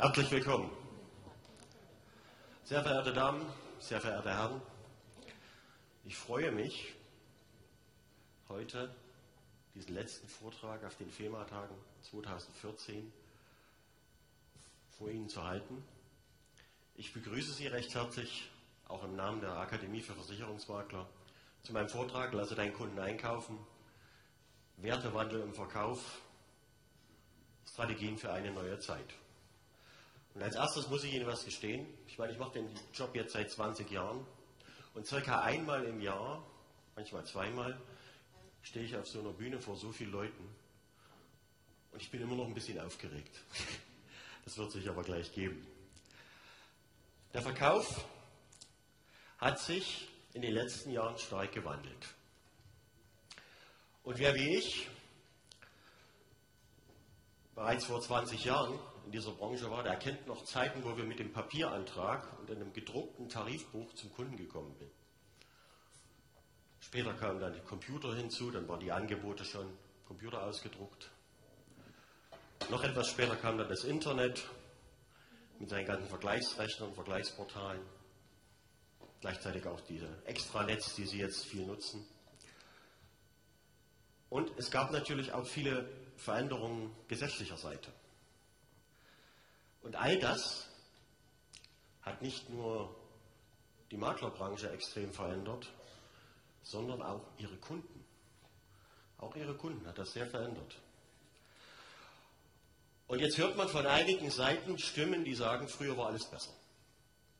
Herzlich willkommen. Sehr verehrte Damen, sehr verehrte Herren, ich freue mich, heute diesen letzten Vortrag auf den FEMA-Tagen 2014 vor Ihnen zu halten. Ich begrüße Sie recht herzlich, auch im Namen der Akademie für Versicherungsmakler, zu meinem Vortrag Lasse deinen Kunden einkaufen, Wertewandel im Verkauf, Strategien für eine neue Zeit. Und als erstes muss ich Ihnen was gestehen. Ich meine, ich mache den Job jetzt seit 20 Jahren und circa einmal im Jahr, manchmal zweimal, stehe ich auf so einer Bühne vor so vielen Leuten und ich bin immer noch ein bisschen aufgeregt. Das wird sich aber gleich geben. Der Verkauf hat sich in den letzten Jahren stark gewandelt. Und wer wie ich bereits vor 20 Jahren in dieser Branche war, der kennt noch Zeiten, wo wir mit dem Papierantrag und einem gedruckten Tarifbuch zum Kunden gekommen sind. Später kamen dann die Computer hinzu, dann waren die Angebote schon Computer ausgedruckt. Noch etwas später kam dann das Internet mit seinen ganzen Vergleichsrechnern, Vergleichsportalen. Gleichzeitig auch diese Extranets, die Sie jetzt viel nutzen. Und es gab natürlich auch viele Veränderungen gesetzlicher Seite. Und all das hat nicht nur die Maklerbranche extrem verändert, sondern auch ihre Kunden. Auch ihre Kunden hat das sehr verändert. Und jetzt hört man von einigen Seiten Stimmen, die sagen, früher war alles besser.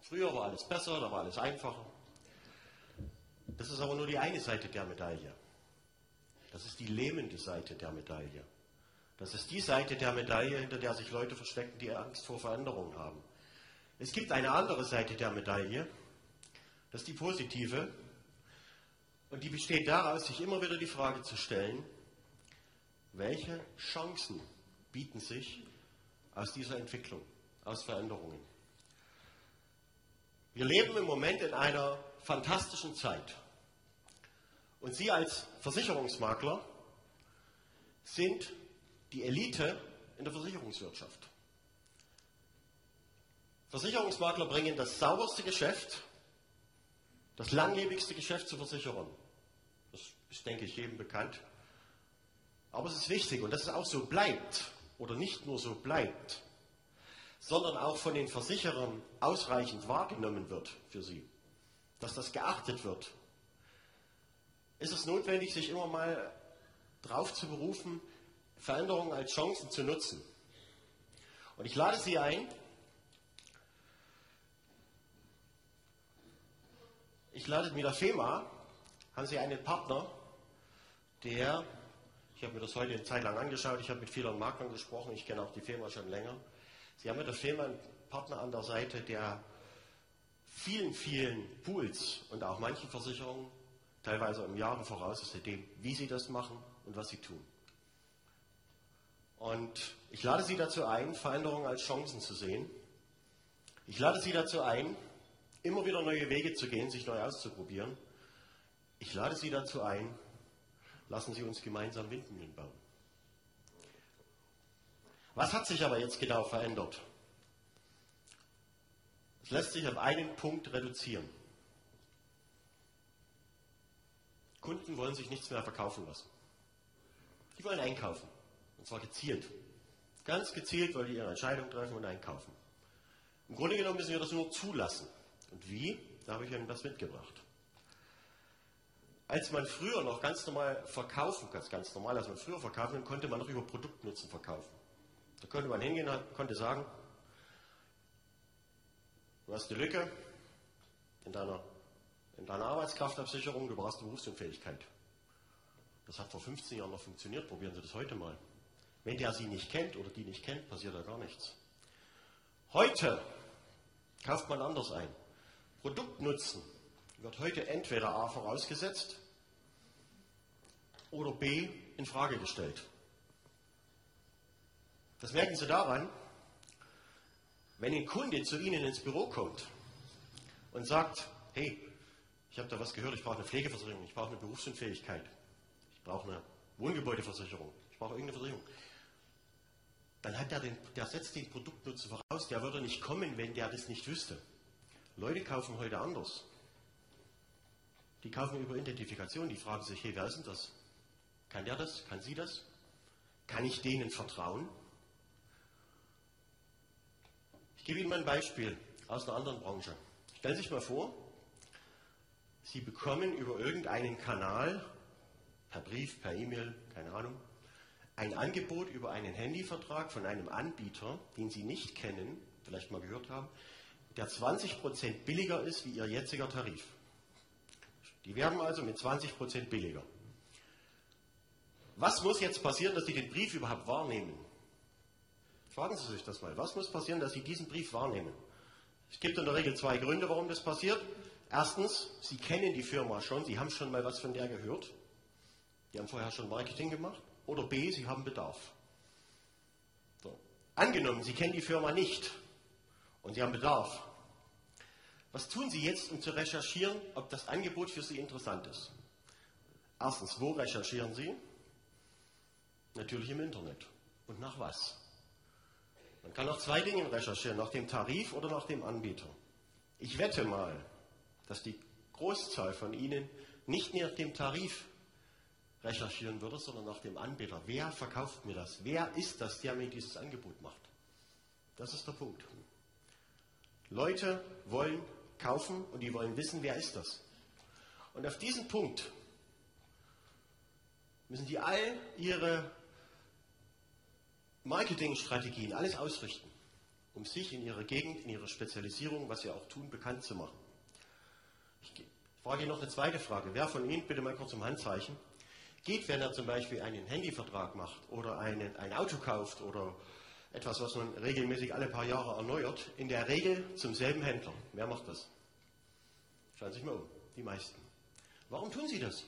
Früher war alles besser, da war alles einfacher. Das ist aber nur die eine Seite der Medaille. Das ist die lähmende Seite der Medaille. Das ist die Seite der Medaille, hinter der sich Leute verstecken, die Angst vor Veränderungen haben. Es gibt eine andere Seite der Medaille, das ist die positive, und die besteht daraus, sich immer wieder die Frage zu stellen, welche Chancen bieten sich aus dieser Entwicklung, aus Veränderungen. Wir leben im Moment in einer fantastischen Zeit. Und Sie als Versicherungsmakler sind die Elite in der Versicherungswirtschaft. Versicherungsmakler bringen das sauberste Geschäft, das langlebigste Geschäft zu versichern. Das ist, denke ich, jedem bekannt. Aber es ist wichtig und dass es auch so bleibt oder nicht nur so bleibt, sondern auch von den Versicherern ausreichend wahrgenommen wird für sie, dass das geachtet wird, ist es notwendig, sich immer mal darauf zu berufen, Veränderungen als Chancen zu nutzen. Und ich lade Sie ein, ich lade mit der FEMA, haben Sie einen Partner, der, ich habe mir das heute eine Zeit lang angeschaut, ich habe mit vielen Maklern gesprochen, ich kenne auch die FEMA schon länger. Sie haben mit der FEMA einen Partner an der Seite, der vielen, vielen Pools und auch manchen Versicherungen teilweise um Jahre voraus ist, dem, wie sie das machen und was sie tun. Und ich lade Sie dazu ein, Veränderungen als Chancen zu sehen. Ich lade Sie dazu ein, immer wieder neue Wege zu gehen, sich neu auszuprobieren. Ich lade Sie dazu ein, lassen Sie uns gemeinsam Windmühlen bauen. Was hat sich aber jetzt genau verändert? Es lässt sich auf einen Punkt reduzieren. Kunden wollen sich nichts mehr verkaufen lassen. Die wollen einkaufen. Und zwar gezielt. Ganz gezielt wollen die ihre Entscheidung treffen und einkaufen. Im Grunde genommen müssen wir das nur zulassen. Und wie? Da habe ich Ihnen was mitgebracht. Als man früher noch ganz normal verkaufen, ganz, ganz normal, als man früher verkaufen konnte man noch über Produktnutzen verkaufen. Da konnte man hingehen und konnte sagen, du hast eine Lücke in deiner, in deiner Arbeitskraftabsicherung, du brauchst eine Berufsunfähigkeit. Das hat vor 15 Jahren noch funktioniert, probieren Sie das heute mal. Wenn der sie nicht kennt oder die nicht kennt, passiert da gar nichts. Heute kauft man anders ein. Produktnutzen wird heute entweder A vorausgesetzt oder B in Frage gestellt. Das merken Sie daran, wenn ein Kunde zu Ihnen ins Büro kommt und sagt, hey, ich habe da was gehört, ich brauche eine Pflegeversicherung, ich brauche eine Berufsunfähigkeit, ich brauche eine Wohngebäudeversicherung, ich brauche irgendeine Versicherung dann hat der, den, der setzt den Produktnutzen voraus. Der würde nicht kommen, wenn der das nicht wüsste. Leute kaufen heute anders. Die kaufen über Identifikation. Die fragen sich, hey, wer ist denn das? Kann der das? Kann sie das? Kann ich denen vertrauen? Ich gebe Ihnen mal ein Beispiel aus einer anderen Branche. Stellen Sie sich mal vor, Sie bekommen über irgendeinen Kanal, per Brief, per E-Mail, keine Ahnung, ein Angebot über einen Handyvertrag von einem Anbieter, den Sie nicht kennen, vielleicht mal gehört haben, der 20% billiger ist wie Ihr jetziger Tarif. Die werben also mit 20% billiger. Was muss jetzt passieren, dass Sie den Brief überhaupt wahrnehmen? Fragen Sie sich das mal. Was muss passieren, dass Sie diesen Brief wahrnehmen? Es gibt in der Regel zwei Gründe, warum das passiert. Erstens, Sie kennen die Firma schon, Sie haben schon mal was von der gehört. Die haben vorher schon Marketing gemacht. Oder B, Sie haben Bedarf. So. Angenommen, Sie kennen die Firma nicht und Sie haben Bedarf. Was tun Sie jetzt, um zu recherchieren, ob das Angebot für Sie interessant ist? Erstens, wo recherchieren Sie? Natürlich im Internet. Und nach was? Man kann nach zwei Dingen recherchieren, nach dem Tarif oder nach dem Anbieter. Ich wette mal, dass die Großzahl von Ihnen nicht nach dem Tarif recherchieren würde, sondern nach dem Anbieter. Wer verkauft mir das? Wer ist das, der mir dieses Angebot macht? Das ist der Punkt. Leute wollen kaufen und die wollen wissen, wer ist das. Und auf diesen Punkt müssen die all ihre Marketingstrategien, alles ausrichten, um sich in ihrer Gegend, in ihrer Spezialisierung, was sie auch tun, bekannt zu machen. Ich frage noch eine zweite Frage. Wer von Ihnen, bitte mal kurz um Handzeichen, geht, wenn er zum Beispiel einen Handyvertrag macht oder einen, ein Auto kauft oder etwas, was man regelmäßig alle paar Jahre erneuert, in der Regel zum selben Händler. Wer macht das? Schauen Sie sich mal um, die meisten. Warum tun Sie das?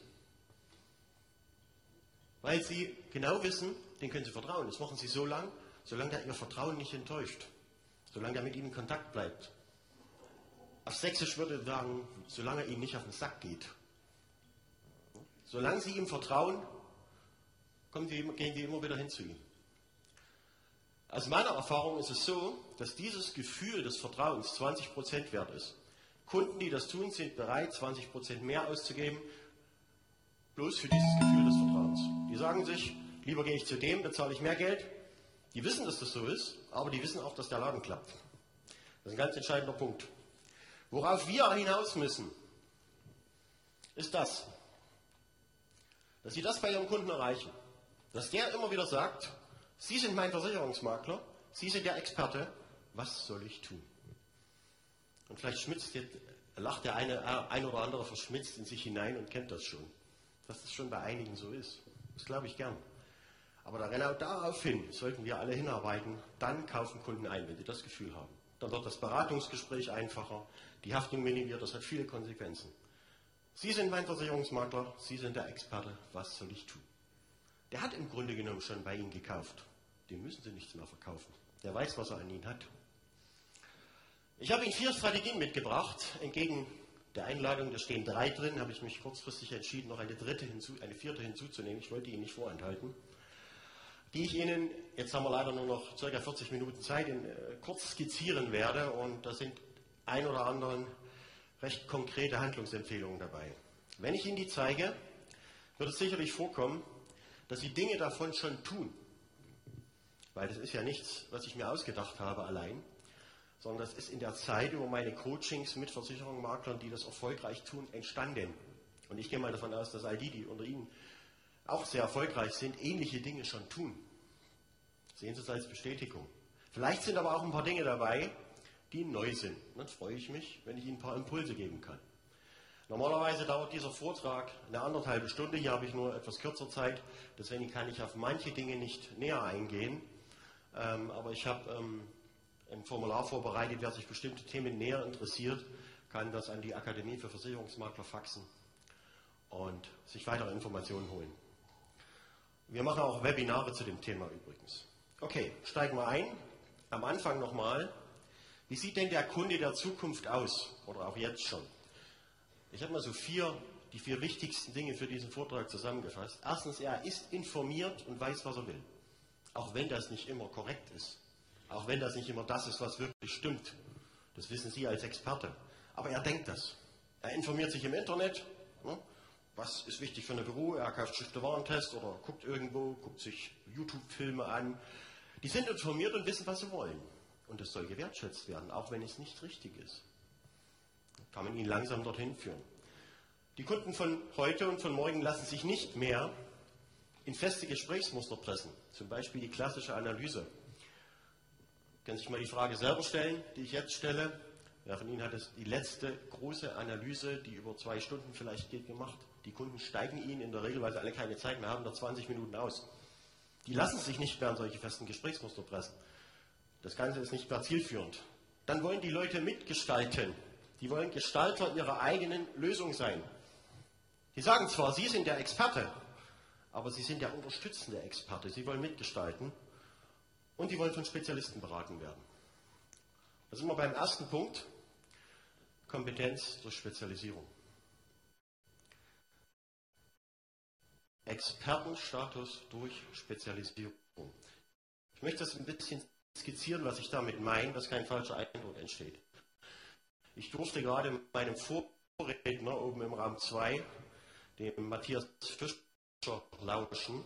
Weil Sie genau wissen, den können Sie vertrauen. Das machen Sie so lange, solange er Ihr Vertrauen nicht enttäuscht. Solange er mit Ihnen in Kontakt bleibt. Auf Sächsisch würde ich sagen, solange er Ihnen nicht auf den Sack geht. Solange Sie ihm vertrauen, die, gehen die immer wieder hin zu ihm. Aus meiner Erfahrung ist es so, dass dieses Gefühl des Vertrauens 20% wert ist. Kunden, die das tun, sind bereit, 20% mehr auszugeben, bloß für dieses Gefühl des Vertrauens. Die sagen sich, lieber gehe ich zu dem, bezahle ich mehr Geld. Die wissen, dass das so ist, aber die wissen auch, dass der Laden klappt. Das ist ein ganz entscheidender Punkt. Worauf wir hinaus müssen, ist das dass Sie das bei Ihrem Kunden erreichen. Dass der immer wieder sagt, Sie sind mein Versicherungsmakler, Sie sind der Experte, was soll ich tun? Und vielleicht schmitzt der, lacht der eine äh, ein oder andere verschmitzt in sich hinein und kennt das schon. Dass das schon bei einigen so ist. Das glaube ich gern. Aber genau daraufhin sollten wir alle hinarbeiten, dann kaufen Kunden ein, wenn sie das Gefühl haben. Dann wird das Beratungsgespräch einfacher, die Haftung minimiert, das hat viele Konsequenzen. Sie sind mein Versicherungsmakler, Sie sind der Experte, was soll ich tun? Der hat im Grunde genommen schon bei Ihnen gekauft. Dem müssen Sie nichts mehr verkaufen. Der weiß, was er an Ihnen hat. Ich habe Ihnen vier Strategien mitgebracht. Entgegen der Einladung, da stehen drei drin, habe ich mich kurzfristig entschieden, noch eine dritte hinzu, eine vierte hinzuzunehmen. Ich wollte Ihnen nicht vorenthalten. Die ich Ihnen, jetzt haben wir leider nur noch ca. 40 Minuten Zeit, in, äh, kurz skizzieren werde. Und da sind ein oder anderen recht konkrete Handlungsempfehlungen dabei. Wenn ich Ihnen die zeige, wird es sicherlich vorkommen, dass Sie Dinge davon schon tun. Weil das ist ja nichts, was ich mir ausgedacht habe allein, sondern das ist in der Zeit über meine Coachings mit Versicherungsmaklern, die das erfolgreich tun, entstanden. Und ich gehe mal davon aus, dass all die, die unter Ihnen auch sehr erfolgreich sind, ähnliche Dinge schon tun. Sehen Sie es als Bestätigung. Vielleicht sind aber auch ein paar Dinge dabei, die neu sind. dann freue ich mich, wenn ich Ihnen ein paar Impulse geben kann. Normalerweise dauert dieser Vortrag eine anderthalbe Stunde. Hier habe ich nur etwas kürzer Zeit. Deswegen kann ich auf manche Dinge nicht näher eingehen. Ähm, aber ich habe ähm, ein Formular vorbereitet. Wer sich bestimmte Themen näher interessiert, kann das an die Akademie für Versicherungsmakler faxen und sich weitere Informationen holen. Wir machen auch Webinare zu dem Thema übrigens. Okay, steigen wir ein. Am Anfang nochmal wie sieht denn der Kunde der Zukunft aus? Oder auch jetzt schon? Ich habe mal so vier, die vier wichtigsten Dinge für diesen Vortrag zusammengefasst. Erstens, er ist informiert und weiß, was er will. Auch wenn das nicht immer korrekt ist. Auch wenn das nicht immer das ist, was wirklich stimmt. Das wissen Sie als Experte. Aber er denkt das. Er informiert sich im Internet. Ne? Was ist wichtig für eine Büro? Er kauft Schrift Warentest oder guckt irgendwo, guckt sich YouTube-Filme an. Die sind informiert und wissen, was sie wollen. Und das soll gewertschätzt werden, auch wenn es nicht richtig ist. Kann man ihn langsam dorthin führen. Die Kunden von heute und von morgen lassen sich nicht mehr in feste Gesprächsmuster pressen. Zum Beispiel die klassische Analyse. Sie sich mal die Frage selber stellen, die ich jetzt stelle. Wer von Ihnen hat es die letzte große Analyse, die über zwei Stunden vielleicht geht, gemacht? Die Kunden steigen Ihnen in der Regel, weil sie alle keine Zeit mehr haben, nach 20 Minuten aus. Die lassen sich nicht mehr an solche festen Gesprächsmuster pressen. Das Ganze ist nicht mehr zielführend. Dann wollen die Leute mitgestalten. Die wollen Gestalter ihrer eigenen Lösung sein. Die sagen zwar, sie sind der Experte, aber sie sind der unterstützende Experte. Sie wollen mitgestalten und die wollen von Spezialisten beraten werden. Da sind wir beim ersten Punkt. Kompetenz durch Spezialisierung. Expertenstatus durch Spezialisierung. Ich möchte das ein bisschen skizzieren, was ich damit meine, dass kein falscher Eindruck entsteht. Ich durfte gerade meinem Vorredner oben im Raum 2, dem Matthias Fischer, lauschen.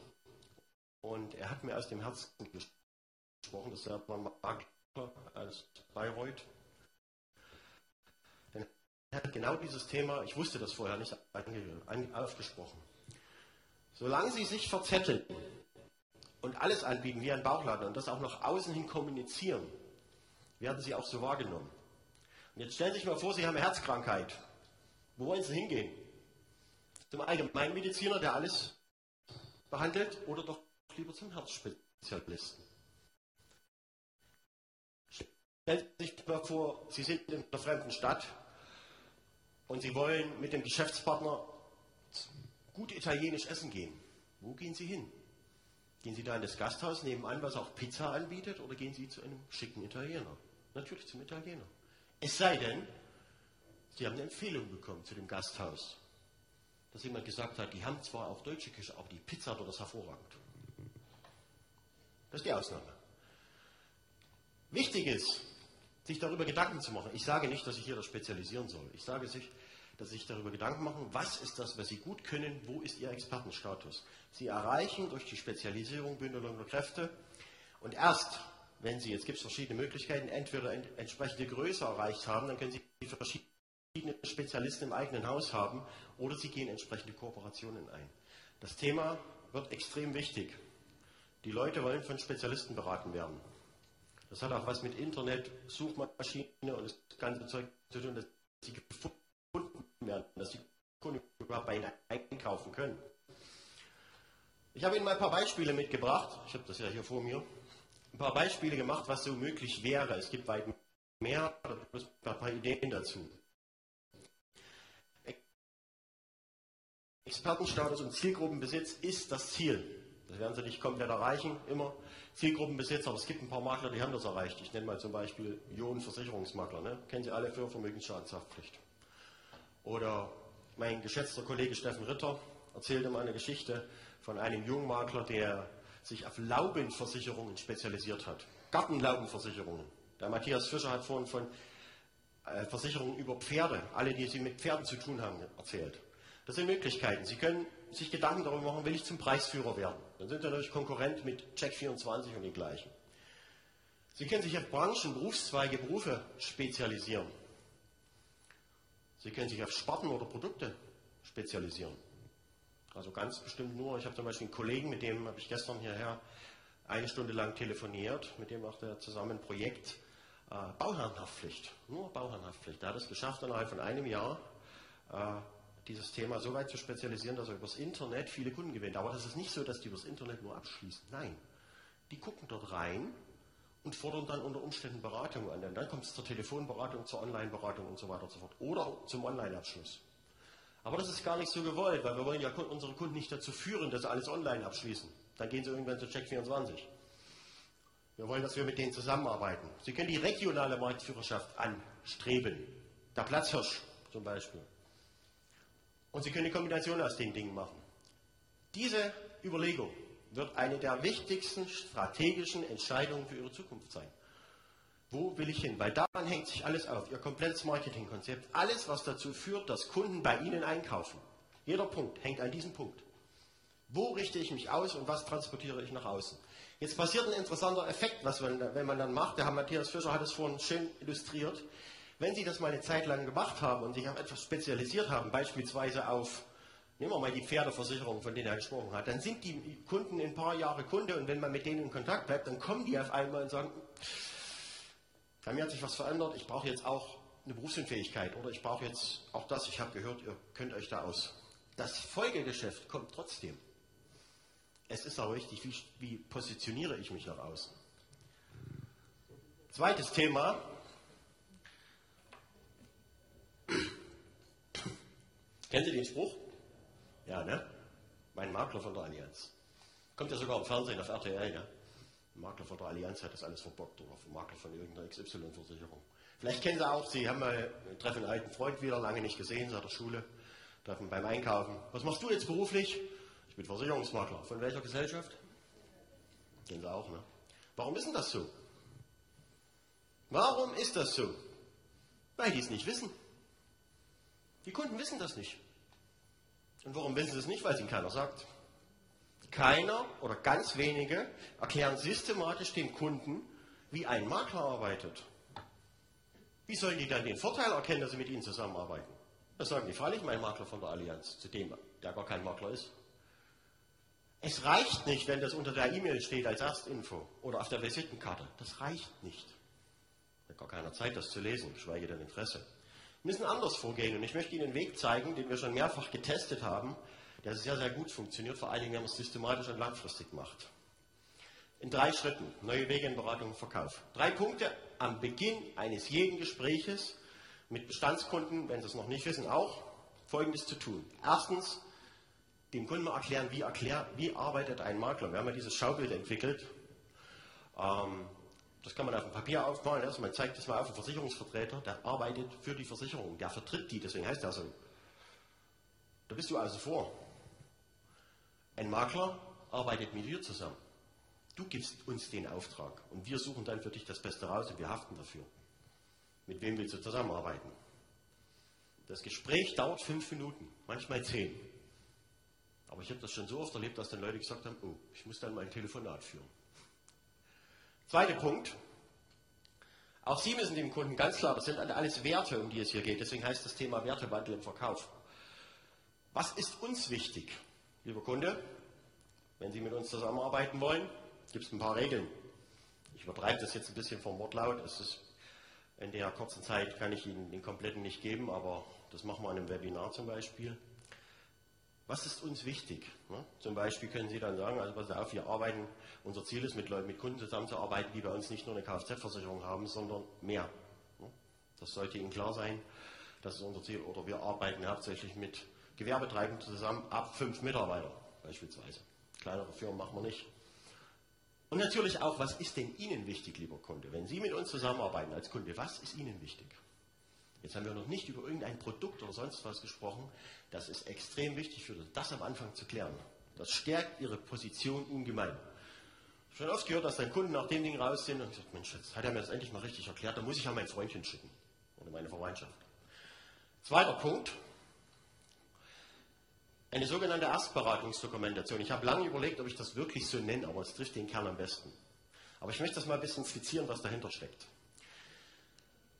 Und er hat mir aus dem Herzen gesprochen, das ja ein Makler aus Bayreuth. Denn er hat genau dieses Thema, ich wusste das vorher nicht, aufgesprochen. Solange Sie sich verzetteln und alles anbieten wie ein Bauchladen und das auch nach außen hin kommunizieren, werden Sie auch so wahrgenommen. Und jetzt stellen Sie sich mal vor, Sie haben eine Herzkrankheit. Wo wollen Sie hingehen? Zum Allgemeinmediziner, der alles behandelt, oder doch lieber zum Herzspezialisten? Stellen Sie sich mal vor, Sie sind in einer fremden Stadt und Sie wollen mit dem Geschäftspartner gut italienisch essen gehen, wo gehen Sie hin? Gehen Sie da in das Gasthaus nebenan, was auch Pizza anbietet, oder gehen Sie zu einem schicken Italiener? Natürlich zum Italiener. Es sei denn, Sie haben eine Empfehlung bekommen zu dem Gasthaus, dass jemand gesagt hat, die haben zwar auch deutsche Küche, aber die Pizza dort ist hervorragend. Das ist die Ausnahme. Wichtig ist, sich darüber Gedanken zu machen. Ich sage nicht, dass ich hier das spezialisieren soll. Ich sage sich, dass Sie sich darüber Gedanken machen, was ist das, was Sie gut können, wo ist Ihr Expertenstatus. Sie erreichen durch die Spezialisierung Bündelung der Kräfte und erst, wenn Sie, jetzt gibt es verschiedene Möglichkeiten, entweder entsprechende Größe erreicht haben, dann können Sie verschiedene Spezialisten im eigenen Haus haben oder Sie gehen entsprechende Kooperationen ein. Das Thema wird extrem wichtig. Die Leute wollen von Spezialisten beraten werden. Das hat auch was mit Internet, Suchmaschine und das ganze Zeug zu tun, dass sie gefunden werden, dass die Kunden überhaupt bei Ihnen einkaufen können. Ich habe Ihnen mal ein paar Beispiele mitgebracht. Ich habe das ja hier vor mir. Ein paar Beispiele gemacht, was so möglich wäre. Es gibt weit mehr, ein paar Ideen dazu. Expertenstatus und Zielgruppenbesitz ist das Ziel. Das werden Sie nicht komplett erreichen, immer. Zielgruppenbesitz, aber es gibt ein paar Makler, die haben das erreicht. Ich nenne mal zum Beispiel Ionen Versicherungsmakler. Ne? Kennen Sie alle für Vermögensschadenshaftpflicht. Oder mein geschätzter Kollege Steffen Ritter erzählte mal eine Geschichte von einem Jungmakler, der sich auf Laubenversicherungen spezialisiert hat. Gartenlaubenversicherungen. Der Matthias Fischer hat vorhin von äh, Versicherungen über Pferde, alle, die Sie mit Pferden zu tun haben, erzählt. Das sind Möglichkeiten. Sie können sich Gedanken darüber machen, will ich zum Preisführer werden. Dann sind Sie natürlich Konkurrent mit Check24 und den gleichen. Sie können sich auf Branchen, Berufszweige, Berufe spezialisieren. Sie können sich auf Sparten oder Produkte spezialisieren. Also ganz bestimmt nur, ich habe zum Beispiel einen Kollegen, mit dem habe ich gestern hierher eine Stunde lang telefoniert, mit dem macht er zusammen ein Projekt äh, Bauherrenhaftpflicht. Nur Bauherrenhaftpflicht. Er hat es geschafft, innerhalb von einem Jahr äh, dieses Thema so weit zu spezialisieren, dass er übers Internet viele Kunden gewinnt. Aber das ist nicht so, dass die übers Internet nur abschließen. Nein, die gucken dort rein und fordern dann unter Umständen Beratung an. Und dann kommt es zur Telefonberatung, zur Online-Beratung und so weiter und so fort. Oder zum Online-Abschluss. Aber das ist gar nicht so gewollt, weil wir wollen ja unsere Kunden nicht dazu führen, dass sie alles online abschließen. Dann gehen sie irgendwann zu Check24. Wir wollen, dass wir mit denen zusammenarbeiten. Sie können die regionale Marktführerschaft anstreben. Der Platzhirsch zum Beispiel. Und Sie können eine Kombination aus den Dingen machen. Diese Überlegung, wird eine der wichtigsten strategischen Entscheidungen für Ihre Zukunft sein. Wo will ich hin? Weil daran hängt sich alles auf. Ihr komplettes Marketingkonzept. Alles, was dazu führt, dass Kunden bei Ihnen einkaufen. Jeder Punkt hängt an diesem Punkt. Wo richte ich mich aus und was transportiere ich nach außen? Jetzt passiert ein interessanter Effekt, was man, wenn man dann macht. Der Herr Matthias Fischer hat es vorhin schön illustriert. Wenn Sie das mal eine Zeit lang gemacht haben und sich auf etwas spezialisiert haben, beispielsweise auf, nehmen wir mal die Pferdeversicherung, von denen er gesprochen hat, dann sind die Kunden in ein paar Jahre Kunde und wenn man mit denen in Kontakt bleibt, dann kommen die auf einmal und sagen, bei mir hat sich was verändert, ich brauche jetzt auch eine Berufsunfähigkeit oder ich brauche jetzt auch das, ich habe gehört, ihr könnt euch da aus. Das Folgegeschäft kommt trotzdem. Es ist aber wichtig, wie, wie positioniere ich mich nach außen. Zweites Thema, Kennen Sie den Spruch? Ja, ne? Mein Makler von der Allianz. Kommt ja sogar im Fernsehen auf RTL, ne? Der Makler von der Allianz hat das alles verbockt oder Makler von irgendeiner XY-Versicherung. Vielleicht kennen Sie auch, Sie haben mal, treffen einen alten Freund wieder, lange nicht gesehen, seit der Schule, treffen beim Einkaufen. Was machst du jetzt beruflich? Ich bin Versicherungsmakler. Von welcher Gesellschaft? Kennen Sie auch, ne? Warum ist denn das so? Warum ist das so? Weil die es nicht wissen. Die Kunden wissen das nicht. Und warum wissen sie es nicht? Weil es ihnen keiner sagt. Keiner oder ganz wenige erklären systematisch dem Kunden, wie ein Makler arbeitet. Wie sollen die dann den Vorteil erkennen, dass sie mit ihnen zusammenarbeiten? Das sagen die freilich, mein Makler von der Allianz, zu dem, der gar kein Makler ist. Es reicht nicht, wenn das unter der E-Mail steht als Erstinfo oder auf der Visitenkarte. Das reicht nicht. Hat gar keiner Zeit, das zu lesen, geschweige denn Interesse. Müssen anders vorgehen und ich möchte Ihnen einen Weg zeigen, den wir schon mehrfach getestet haben, der sehr, sehr gut funktioniert, vor allen Dingen, wenn man es systematisch und langfristig macht. In drei Schritten, neue Wege in Beratung und Verkauf. Drei Punkte am Beginn eines jeden Gespräches mit Bestandskunden, wenn sie es noch nicht wissen, auch Folgendes zu tun. Erstens, dem Kunden mal erklären, wie, erklär, wie arbeitet ein Makler. Wir haben ja dieses Schaubild entwickelt. Ähm, das kann man auf dem Papier aufmalen. Also man zeigt das mal auf einen Versicherungsvertreter, der arbeitet für die Versicherung, der vertritt die, deswegen heißt er so. Da bist du also vor. Ein Makler arbeitet mit dir zusammen. Du gibst uns den Auftrag und wir suchen dann für dich das Beste raus und wir haften dafür. Mit wem willst du zusammenarbeiten? Das Gespräch dauert fünf Minuten, manchmal zehn. Aber ich habe das schon so oft erlebt, dass dann Leute gesagt haben, oh, ich muss dann mal ein Telefonat führen. Zweiter Punkt. Auch Sie müssen dem Kunden ganz klar, das sind alles Werte, um die es hier geht. Deswegen heißt das Thema Wertewandel im Verkauf. Was ist uns wichtig, lieber Kunde? Wenn Sie mit uns zusammenarbeiten wollen, gibt es ein paar Regeln. Ich übertreibe das jetzt ein bisschen vom Wortlaut. Ist in der kurzen Zeit kann ich Ihnen den kompletten nicht geben, aber das machen wir in einem Webinar zum Beispiel. Was ist uns wichtig? Ne? Zum Beispiel können Sie dann sagen, also pass auf, wir arbeiten, unser Ziel ist, mit, Leuten, mit Kunden zusammenzuarbeiten, die bei uns nicht nur eine Kfz-Versicherung haben, sondern mehr. Ne? Das sollte Ihnen klar sein. Das ist unser Ziel. Oder wir arbeiten hauptsächlich mit Gewerbetreibenden zusammen ab fünf Mitarbeiter beispielsweise. Kleinere Firmen machen wir nicht. Und natürlich auch, was ist denn Ihnen wichtig, lieber Kunde? Wenn Sie mit uns zusammenarbeiten als Kunde, was ist Ihnen wichtig? Jetzt haben wir noch nicht über irgendein Produkt oder sonst was gesprochen. Das ist extrem wichtig für das, am Anfang zu klären. Das stärkt Ihre Position ungemein. Ich habe schon oft gehört, dass dann Kunden nach dem Ding raus sind und gesagt, Mensch, jetzt hat er mir das endlich mal richtig erklärt, da muss ich ja mein Freundchen schicken oder meine Verwandtschaft. Zweiter Punkt, eine sogenannte Erstberatungsdokumentation. Ich habe lange überlegt, ob ich das wirklich so nenne, aber es trifft den Kern am besten. Aber ich möchte das mal ein bisschen skizzieren, was dahinter steckt.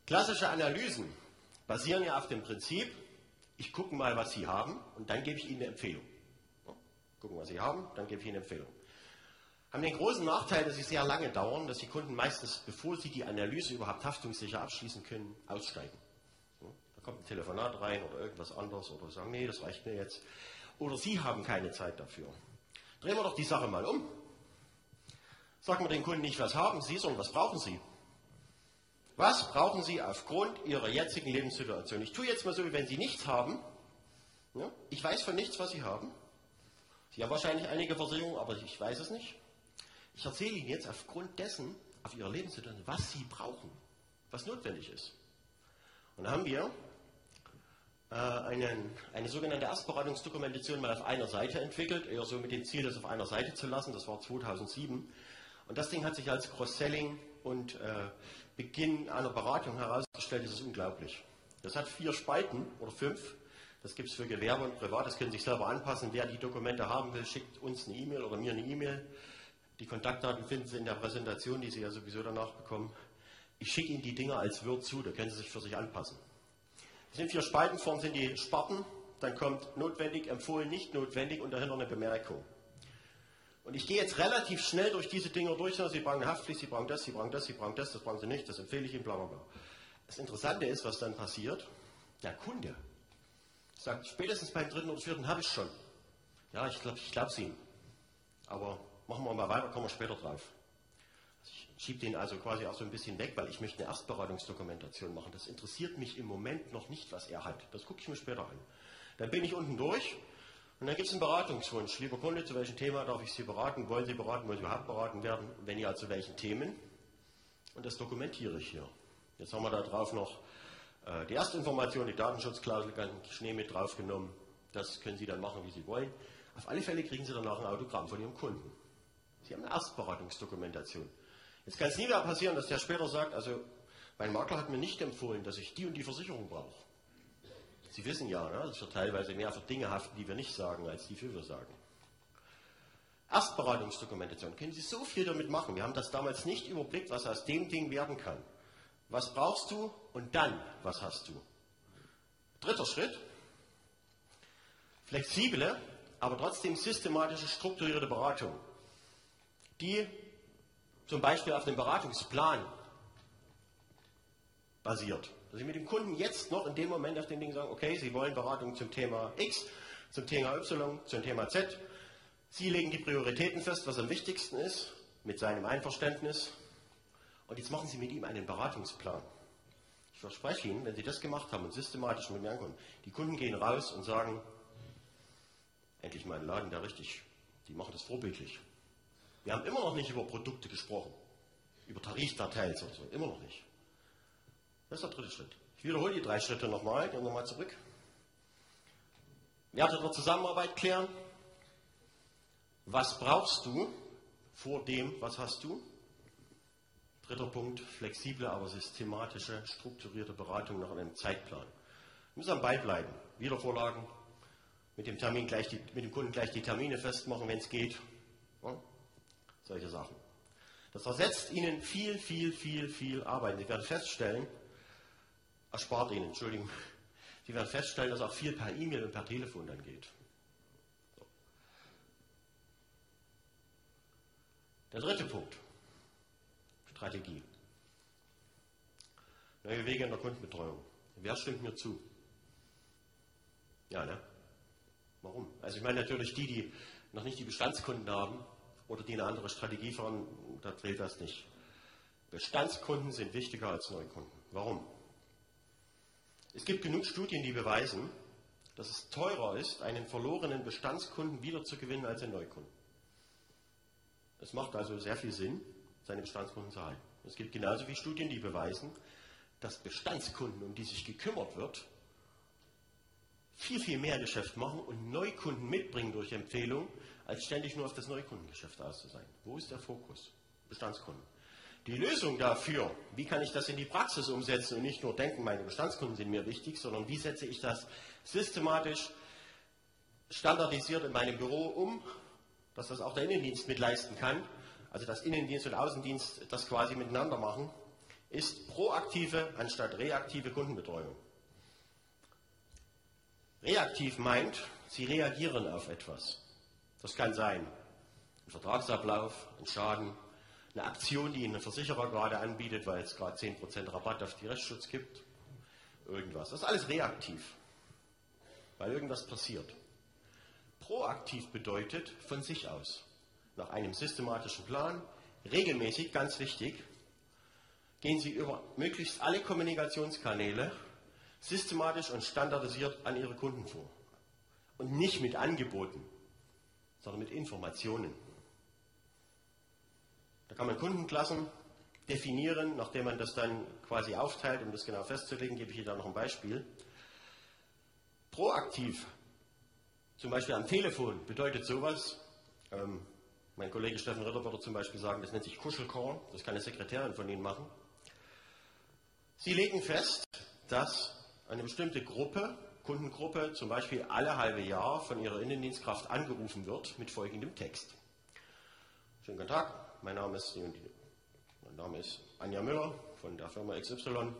Klassische Analysen basieren ja auf dem Prinzip, ich gucke mal, was Sie haben und dann gebe ich Ihnen eine Empfehlung. Gucken, was Sie haben, dann gebe ich Ihnen eine Empfehlung. Haben den großen Nachteil, dass sie sehr lange dauern, dass die Kunden meistens, bevor sie die Analyse überhaupt haftungssicher abschließen können, aussteigen. Da kommt ein Telefonat rein oder irgendwas anderes oder sagen, nee, das reicht mir jetzt. Oder Sie haben keine Zeit dafür. Drehen wir doch die Sache mal um. Sagen wir den Kunden nicht, was haben Sie, sondern was brauchen Sie. Was brauchen Sie aufgrund Ihrer jetzigen Lebenssituation? Ich tue jetzt mal so, wie wenn Sie nichts haben. Ja? Ich weiß von nichts, was Sie haben. Sie haben wahrscheinlich einige Versicherungen, aber ich weiß es nicht. Ich erzähle Ihnen jetzt aufgrund dessen, auf Ihrer Lebenssituation, was Sie brauchen, was notwendig ist. Und da haben wir äh, einen, eine sogenannte Erstberatungsdokumentation mal auf einer Seite entwickelt, eher so mit dem Ziel, das auf einer Seite zu lassen. Das war 2007. Und das Ding hat sich als Cross-Selling und äh, Beginn einer Beratung herausgestellt. Ist unglaublich. Das hat vier Spalten oder fünf. Das gibt es für Gewerbe und Privat. Das können Sie sich selber anpassen. Wer die Dokumente haben will, schickt uns eine E-Mail oder mir eine E-Mail. Die Kontaktdaten finden Sie in der Präsentation, die Sie ja sowieso danach bekommen. Ich schicke Ihnen die Dinger als Word zu, da können Sie sich für sich anpassen. Es sind vier Spalten, vorne sind die Sparten, dann kommt notwendig, empfohlen, nicht notwendig und dahinter eine Bemerkung. Und ich gehe jetzt relativ schnell durch diese Dinger durch. Sie brauchen Haftpflicht, Sie brauchen das, Sie brauchen das, Sie brauchen das, das brauchen Sie nicht, das empfehle ich Ihnen, bla bla bla. Das Interessante ist, was dann passiert. Der Kunde sagt, spätestens beim dritten oder vierten habe ich schon. Ja, ich glaube ich es Ihnen. Aber machen wir mal weiter, kommen wir später drauf. Ich schiebe den also quasi auch so ein bisschen weg, weil ich möchte eine Erstberatungsdokumentation machen. Das interessiert mich im Moment noch nicht, was er hat. Das gucke ich mir später an. Dann bin ich unten durch und dann gibt es einen Beratungswunsch. Lieber Kunde, zu welchem Thema darf ich Sie beraten? Wollen Sie beraten? Wollen Sie überhaupt beraten werden? Wenn ja, zu welchen Themen? Und das dokumentiere ich hier. Jetzt haben wir da drauf noch äh, die erste Information, die Datenschutzklausel, ganz Schnee mit draufgenommen. Das können Sie dann machen, wie Sie wollen. Auf alle Fälle kriegen Sie danach ein Autogramm von Ihrem Kunden. Sie haben eine Erstberatungsdokumentation. Jetzt kann es nie mehr passieren, dass der später sagt, also mein Makler hat mir nicht empfohlen, dass ich die und die Versicherung brauche. Sie wissen ja, ne, dass wir teilweise mehr für Dinge haften, die wir nicht sagen, als die, für wir sagen. Erstberatungsdokumentation. Können Sie so viel damit machen. Wir haben das damals nicht überblickt, was aus dem Ding werden kann. Was brauchst du und dann, was hast du? Dritter Schritt. Flexible, aber trotzdem systematische, strukturierte Beratung, die zum Beispiel auf einem Beratungsplan basiert. Dass Sie mit dem Kunden jetzt noch in dem Moment auf den Ding sagen, okay, Sie wollen Beratung zum Thema X, zum Thema Y, zum Thema Z. Sie legen die Prioritäten fest, was am wichtigsten ist, mit seinem Einverständnis. Und jetzt machen Sie mit ihm einen Beratungsplan. Ich verspreche Ihnen, wenn Sie das gemacht haben und systematisch mit mir ankommen, die Kunden gehen raus und sagen, endlich mein Laden, der richtig, die machen das vorbildlich. Wir haben immer noch nicht über Produkte gesprochen, über Tarifdateien oder so, immer noch nicht. Das ist der dritte Schritt. Ich wiederhole die drei Schritte nochmal, gehen nochmal zurück. Werte der Zusammenarbeit klären. Was brauchst du vor dem, was hast du? Dritter Punkt, flexible, aber systematische, strukturierte Beratung nach einem Zeitplan. Wir müssen am Ball bleiben. Wiedervorlagen, mit dem, Termin gleich die, mit dem Kunden gleich die Termine festmachen, wenn es geht. Ja, solche Sachen. Das ersetzt Ihnen viel, viel, viel, viel Arbeit. Sie werden feststellen, erspart Ihnen, Entschuldigung, Sie werden feststellen, dass auch viel per E-Mail und per Telefon dann geht. So. Der dritte Punkt. Strategie. Neue Wege in der Kundenbetreuung. Wer stimmt mir zu? Ja, ne? Warum? Also ich meine natürlich die, die noch nicht die Bestandskunden haben oder die eine andere Strategie fahren, da zählt das nicht. Bestandskunden sind wichtiger als Neukunden. Warum? Es gibt genug Studien, die beweisen, dass es teurer ist, einen verlorenen Bestandskunden wiederzugewinnen als einen Neukunden. Es macht also sehr viel Sinn, seine Bestandskunden zu halten. Es gibt genauso wie Studien, die beweisen, dass Bestandskunden, um die sich gekümmert wird, viel, viel mehr Geschäft machen und Neukunden mitbringen durch Empfehlung, als ständig nur auf das Neukundengeschäft aus. Wo ist der Fokus? Bestandskunden. Die Lösung dafür, wie kann ich das in die Praxis umsetzen und nicht nur denken, meine Bestandskunden sind mir wichtig, sondern wie setze ich das systematisch, standardisiert in meinem Büro um, dass das auch der Innendienst mitleisten kann, also dass Innendienst und Außendienst das quasi miteinander machen, ist proaktive anstatt reaktive Kundenbetreuung. Reaktiv meint, Sie reagieren auf etwas. Das kann sein ein Vertragsablauf, ein Schaden, eine Aktion, die Ihnen ein Versicherer gerade anbietet, weil es gerade 10% Rabatt auf die Rechtsschutz gibt. Irgendwas. Das ist alles reaktiv, weil irgendwas passiert. Proaktiv bedeutet von sich aus nach einem systematischen Plan, regelmäßig, ganz wichtig, gehen Sie über möglichst alle Kommunikationskanäle systematisch und standardisiert an Ihre Kunden vor. Und nicht mit Angeboten, sondern mit Informationen. Da kann man Kundenklassen definieren, nachdem man das dann quasi aufteilt, um das genau festzulegen, gebe ich Ihnen da noch ein Beispiel. Proaktiv, zum Beispiel am Telefon, bedeutet sowas, ähm, mein Kollege Steffen Ritter würde zum Beispiel sagen, das nennt sich Kuschelkorn, das kann eine Sekretärin von Ihnen machen. Sie legen fest, dass eine bestimmte Gruppe, Kundengruppe, zum Beispiel alle halbe Jahr von ihrer Innendienstkraft angerufen wird mit folgendem Text. Schönen guten Tag, mein Name ist, mein Name ist Anja Müller von der Firma XY.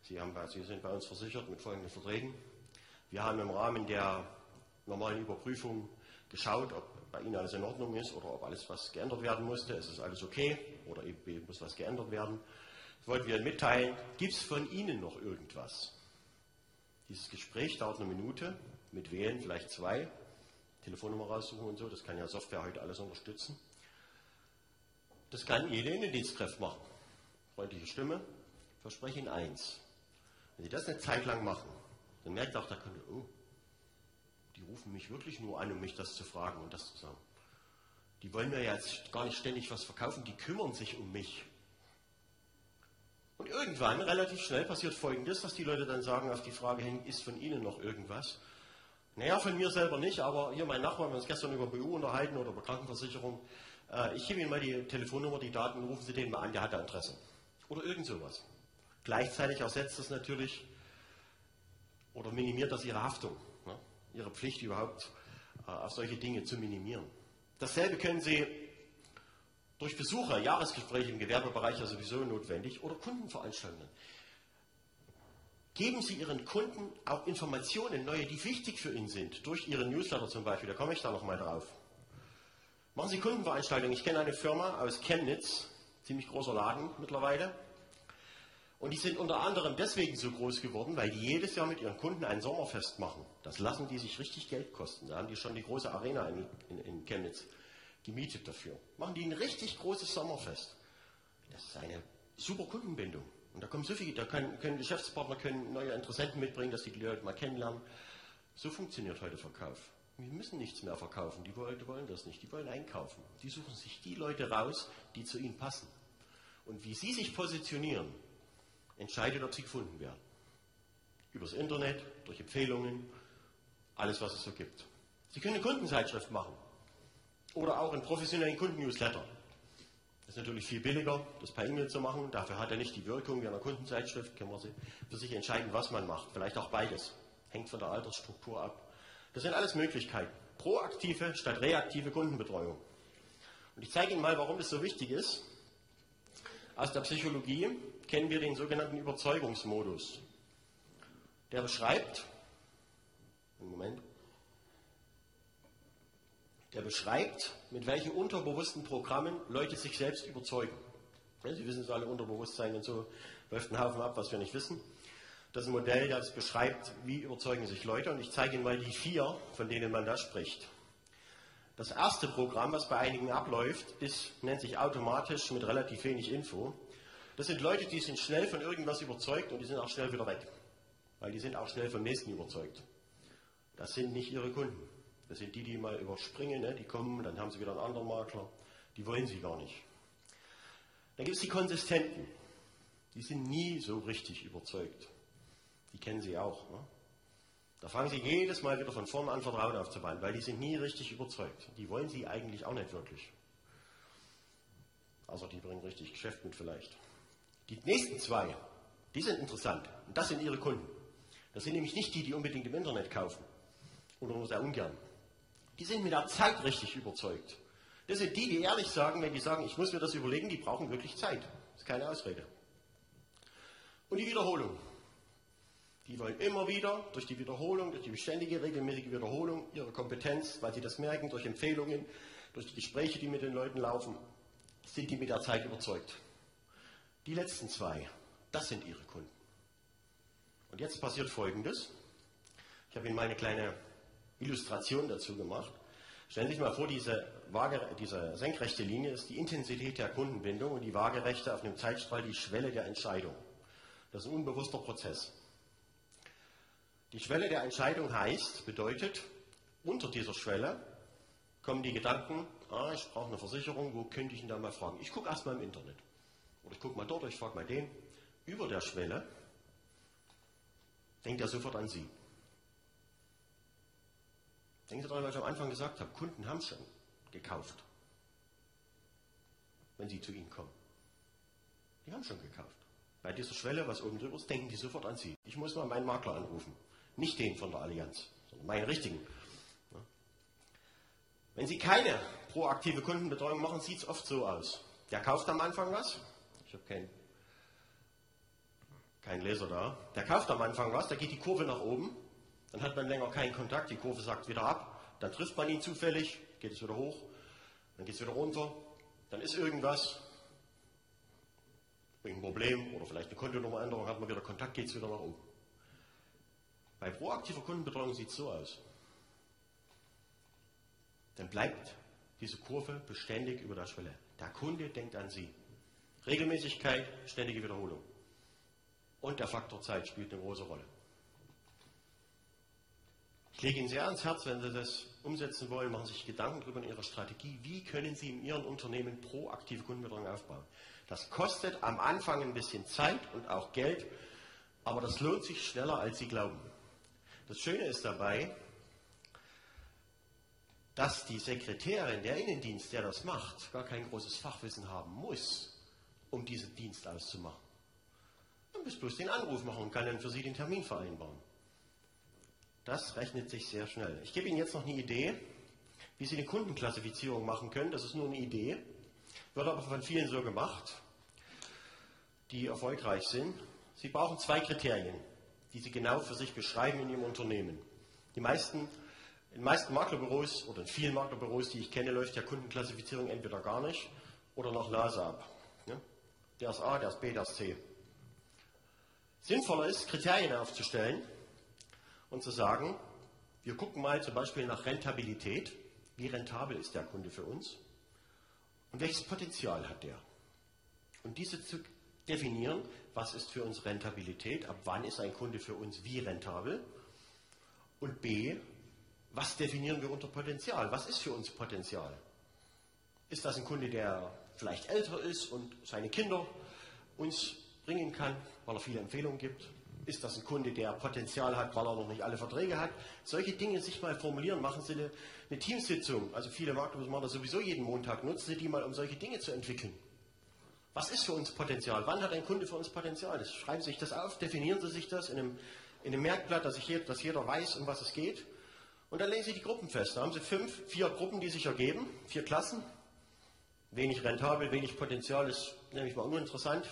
Sie, haben, Sie sind bei uns versichert mit folgenden Verträgen. Wir haben im Rahmen der normalen Überprüfung geschaut, ob bei Ihnen alles in Ordnung ist oder ob alles was geändert werden musste. Es ist alles okay oder muss was geändert werden. Das wollten wir Ihnen mitteilen. Gibt es von Ihnen noch irgendwas? Dieses Gespräch dauert eine Minute, mit wählen vielleicht zwei, Telefonnummer raussuchen und so, das kann ja Software heute alles unterstützen. Das kann jede Innendienstkraft machen. Freundliche Stimme, verspreche Ihnen eins. Wenn Sie das eine Zeit lang machen, dann merkt auch der Kunde, oh, die rufen mich wirklich nur an, um mich das zu fragen und das zu sagen. Die wollen mir jetzt gar nicht ständig was verkaufen, die kümmern sich um mich. Und irgendwann, relativ schnell, passiert Folgendes, dass die Leute dann sagen auf die Frage hin, ist von Ihnen noch irgendwas? Naja, von mir selber nicht, aber hier mein Nachbar, wir haben uns gestern über BU unterhalten oder über Krankenversicherung. Äh, ich gebe Ihnen mal die Telefonnummer, die Daten, rufen Sie den mal an, der hat da Interesse. Oder irgend sowas. Gleichzeitig ersetzt das natürlich oder minimiert das Ihre Haftung, ne? Ihre Pflicht überhaupt äh, auf solche Dinge zu minimieren. Dasselbe können Sie durch Besucher, Jahresgespräche im Gewerbebereich ja sowieso notwendig oder Kundenveranstaltungen. Geben Sie Ihren Kunden auch Informationen, neue, die wichtig für ihn sind, durch Ihren Newsletter zum Beispiel, da komme ich da nochmal drauf. Machen Sie Kundenveranstaltungen. Ich kenne eine Firma aus Chemnitz, ziemlich großer Laden mittlerweile. Und die sind unter anderem deswegen so groß geworden, weil die jedes Jahr mit ihren Kunden ein Sommerfest machen. Das lassen die sich richtig Geld kosten. Da haben die schon die große Arena in, in, in Chemnitz gemietet dafür. Machen die ein richtig großes Sommerfest. Das ist eine super Kundenbindung. Und da kommen so viele, da können, können Geschäftspartner können neue Interessenten mitbringen, dass die Leute mal kennenlernen. So funktioniert heute Verkauf. Wir müssen nichts mehr verkaufen. Die Leute wollen das nicht. Die wollen einkaufen. Die suchen sich die Leute raus, die zu ihnen passen. Und wie sie sich positionieren, entscheidet, ob sie gefunden werden. Übers Internet, durch Empfehlungen, alles, was es so gibt. Sie können eine Kundenzeitschrift machen. Oder auch einen professionellen Kundennewsletter. Das ist natürlich viel billiger, das per E-Mail zu machen. Dafür hat er nicht die Wirkung wie einer Kundenzeitschrift. Kann man für sich entscheiden, was man macht. Vielleicht auch beides. Hängt von der Altersstruktur ab. Das sind alles Möglichkeiten. Proaktive statt reaktive Kundenbetreuung. Und ich zeige Ihnen mal, warum das so wichtig ist. Aus der Psychologie kennen wir den sogenannten Überzeugungsmodus. Der beschreibt, Moment, der beschreibt, mit welchen unterbewussten Programmen Leute sich selbst überzeugen. Sie wissen es alle, Unterbewusstsein und so läuft ein Haufen ab, was wir nicht wissen. Das ist ein Modell, das beschreibt, wie überzeugen sich Leute. Und ich zeige Ihnen mal die vier, von denen man da spricht. Das erste Programm, was bei einigen abläuft, ist, nennt sich automatisch mit relativ wenig Info. Das sind Leute, die sind schnell von irgendwas überzeugt und die sind auch schnell wieder weg. Weil die sind auch schnell vom nächsten überzeugt. Das sind nicht ihre Kunden. Das sind die, die mal überspringen, ne? die kommen, dann haben sie wieder einen anderen Makler. Die wollen sie gar nicht. Dann gibt es die Konsistenten. Die sind nie so richtig überzeugt. Die kennen sie auch. Ne? Da fangen sie jedes Mal wieder von vorn an Vertrauen aufzubauen, weil die sind nie richtig überzeugt. Die wollen sie eigentlich auch nicht wirklich. Also die bringen richtig Geschäft mit vielleicht. Die nächsten zwei, die sind interessant. Und das sind ihre Kunden. Das sind nämlich nicht die, die unbedingt im Internet kaufen. Oder nur sehr ungern die sind mit der Zeit richtig überzeugt. Das sind die, die ehrlich sagen, wenn die sagen, ich muss mir das überlegen, die brauchen wirklich Zeit. Das ist keine Ausrede. Und die Wiederholung. Die wollen immer wieder durch die Wiederholung, durch die beständige, regelmäßige Wiederholung ihre Kompetenz, weil sie das merken, durch Empfehlungen, durch die Gespräche, die mit den Leuten laufen, sind die mit der Zeit überzeugt. Die letzten zwei, das sind ihre Kunden. Und jetzt passiert Folgendes. Ich habe Ihnen meine kleine Illustration dazu gemacht. Stellen Sie sich mal vor, diese, Waage, diese senkrechte Linie ist die Intensität der Kundenbindung und die waagerechte auf dem Zeitstrahl die Schwelle der Entscheidung. Das ist ein unbewusster Prozess. Die Schwelle der Entscheidung heißt, bedeutet, unter dieser Schwelle kommen die Gedanken, ah, ich brauche eine Versicherung, wo könnte ich ihn da mal fragen? Ich gucke erstmal im Internet. Oder ich gucke mal dort, ich frage mal den. Über der Schwelle denkt er sofort an Sie. Denken Sie daran, was ich am Anfang gesagt habe. Kunden haben schon gekauft, wenn sie zu Ihnen kommen. Die haben schon gekauft. Bei dieser Schwelle, was oben drüber ist, denken die sofort an Sie. Ich muss mal meinen Makler anrufen. Nicht den von der Allianz, sondern meinen richtigen. Wenn Sie keine proaktive Kundenbetreuung machen, sieht es oft so aus. Der kauft am Anfang was. Ich habe keinen kein Leser da. Der kauft am Anfang was, da geht die Kurve nach oben. Dann hat man länger keinen Kontakt, die Kurve sagt wieder ab. Dann trifft man ihn zufällig, geht es wieder hoch. Dann geht es wieder runter. Dann ist irgendwas. Ein Problem oder vielleicht eine Kontonummeränderung, hat man wieder Kontakt, geht es wieder nach oben. Bei proaktiver Kundenbetreuung sieht es so aus dann bleibt diese Kurve beständig über der Schwelle. Der Kunde denkt an Sie. Regelmäßigkeit, ständige Wiederholung. Und der Faktor Zeit spielt eine große Rolle. Ich lege Ihnen sehr ans Herz, wenn Sie das umsetzen wollen, machen Sie sich Gedanken darüber in Ihrer Strategie. Wie können Sie in Ihrem Unternehmen proaktive Kundenbetreuung aufbauen? Das kostet am Anfang ein bisschen Zeit und auch Geld, aber das lohnt sich schneller, als Sie glauben. Das Schöne ist dabei, dass die Sekretärin, der Innendienst, der das macht, gar kein großes Fachwissen haben muss, um diesen Dienst auszumachen. Man muss bloß den Anruf machen und kann dann für Sie den Termin vereinbaren. Das rechnet sich sehr schnell. Ich gebe Ihnen jetzt noch eine Idee, wie Sie eine Kundenklassifizierung machen können. Das ist nur eine Idee, wird aber von vielen so gemacht, die erfolgreich sind. Sie brauchen zwei Kriterien, die Sie genau für sich beschreiben in Ihrem Unternehmen. Die meisten in den meisten Maklerbüros oder in vielen Maklerbüros, die ich kenne, läuft ja Kundenklassifizierung entweder gar nicht oder nach Nase ab. Ja? Der ist A, der ist B, der ist C. Sinnvoller ist, Kriterien aufzustellen und zu sagen, wir gucken mal zum Beispiel nach Rentabilität. Wie rentabel ist der Kunde für uns? Und welches Potenzial hat der? Und diese zu definieren, was ist für uns Rentabilität, ab wann ist ein Kunde für uns wie rentabel? Und B, was definieren wir unter Potenzial? Was ist für uns Potenzial? Ist das ein Kunde, der vielleicht älter ist und seine Kinder uns bringen kann, weil er viele Empfehlungen gibt? Ist das ein Kunde, der Potenzial hat, weil er noch nicht alle Verträge hat? Solche Dinge sich mal formulieren. Machen Sie eine, eine Teamsitzung. Also viele Makler machen das sowieso jeden Montag. Nutzen Sie die mal, um solche Dinge zu entwickeln. Was ist für uns Potenzial? Wann hat ein Kunde für uns Potenzial? Das, schreiben Sie sich das auf, definieren Sie sich das in einem, in einem Merkblatt, dass, ich, dass jeder weiß, um was es geht. Und dann legen Sie die Gruppen fest. Da haben Sie fünf, vier Gruppen, die sich ergeben, vier Klassen. Wenig rentabel, wenig Potenzial ist nämlich mal uninteressant.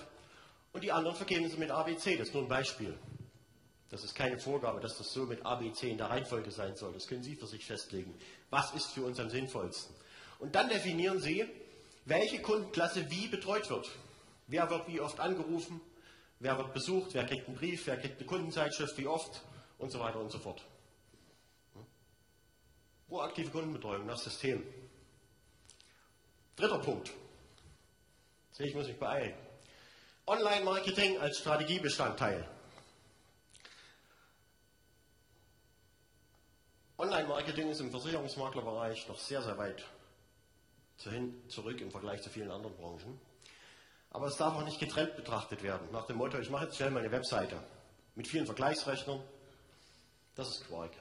Und die anderen vergeben Sie mit ABC. Das ist nur ein Beispiel. Das ist keine Vorgabe, dass das so mit ABC in der Reihenfolge sein soll. Das können Sie für sich festlegen. Was ist für uns am sinnvollsten? Und dann definieren Sie, welche Kundenklasse wie betreut wird. Wer wird wie oft angerufen? Wer wird besucht? Wer kriegt einen Brief? Wer kriegt eine Kundenzeitschrift? Wie oft? Und so weiter und so fort. Proaktive Kundenbetreuung nach System. Dritter Punkt. Sehe ich, muss mich beeilen. Online-Marketing als Strategiebestandteil. Online-Marketing ist im Versicherungsmaklerbereich noch sehr, sehr weit zurück im Vergleich zu vielen anderen Branchen. Aber es darf auch nicht getrennt betrachtet werden. Nach dem Motto, ich mache jetzt schnell meine Webseite mit vielen Vergleichsrechnern. Das ist Quark.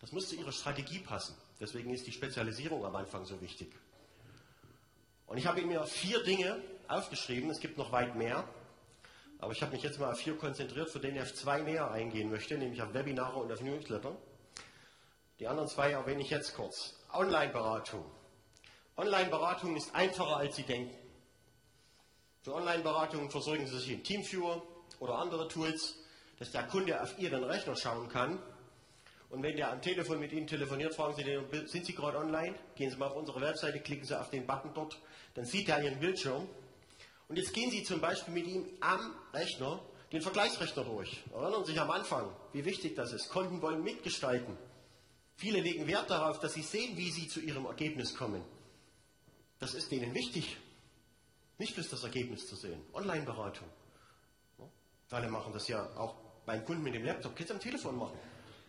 Das muss zu ihrer Strategie passen. Deswegen ist die Spezialisierung am Anfang so wichtig. Und ich habe mir vier Dinge aufgeschrieben. Es gibt noch weit mehr. Aber ich habe mich jetzt mal auf vier konzentriert, für denen ich auf zwei näher eingehen möchte, nämlich auf Webinare und auf Newsletter. Die anderen zwei erwähne ich jetzt kurz. Online-Beratung. Online-Beratung ist einfacher, als Sie denken. Für Online-Beratung versorgen Sie sich in Teamviewer oder andere Tools, dass der Kunde auf Ihren Rechner schauen kann und wenn der am Telefon mit Ihnen telefoniert, fragen Sie den, sind Sie gerade online? Gehen Sie mal auf unsere Webseite, klicken Sie auf den Button dort, dann sieht er Ihren Bildschirm. Und jetzt gehen Sie zum Beispiel mit ihm am Rechner den Vergleichsrechner durch. Erinnern Sie sich am Anfang, wie wichtig das ist. Kunden wollen mitgestalten. Viele legen Wert darauf, dass sie sehen, wie sie zu ihrem Ergebnis kommen. Das ist denen wichtig. Nicht bloß das Ergebnis zu sehen. Online-Beratung. Alle machen das ja auch beim Kunden mit dem Laptop. Du am Telefon machen.